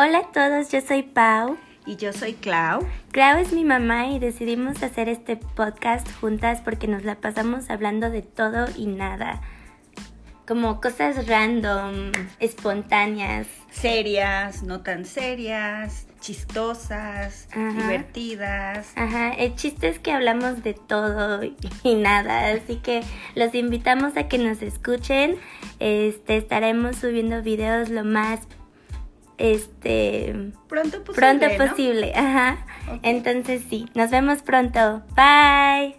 Hola a todos, yo soy Pau. Y yo soy Clau. Clau es mi mamá y decidimos hacer este podcast juntas porque nos la pasamos hablando de todo y nada. Como cosas random, espontáneas. Serias, no tan serias, chistosas, Ajá. divertidas. Ajá, el chiste es que hablamos de todo y nada, así que los invitamos a que nos escuchen. Este, estaremos subiendo videos lo más este Pronto posible. pronto ¿no? posible. Ajá. Entonces sí, nos vemos pronto. Bye.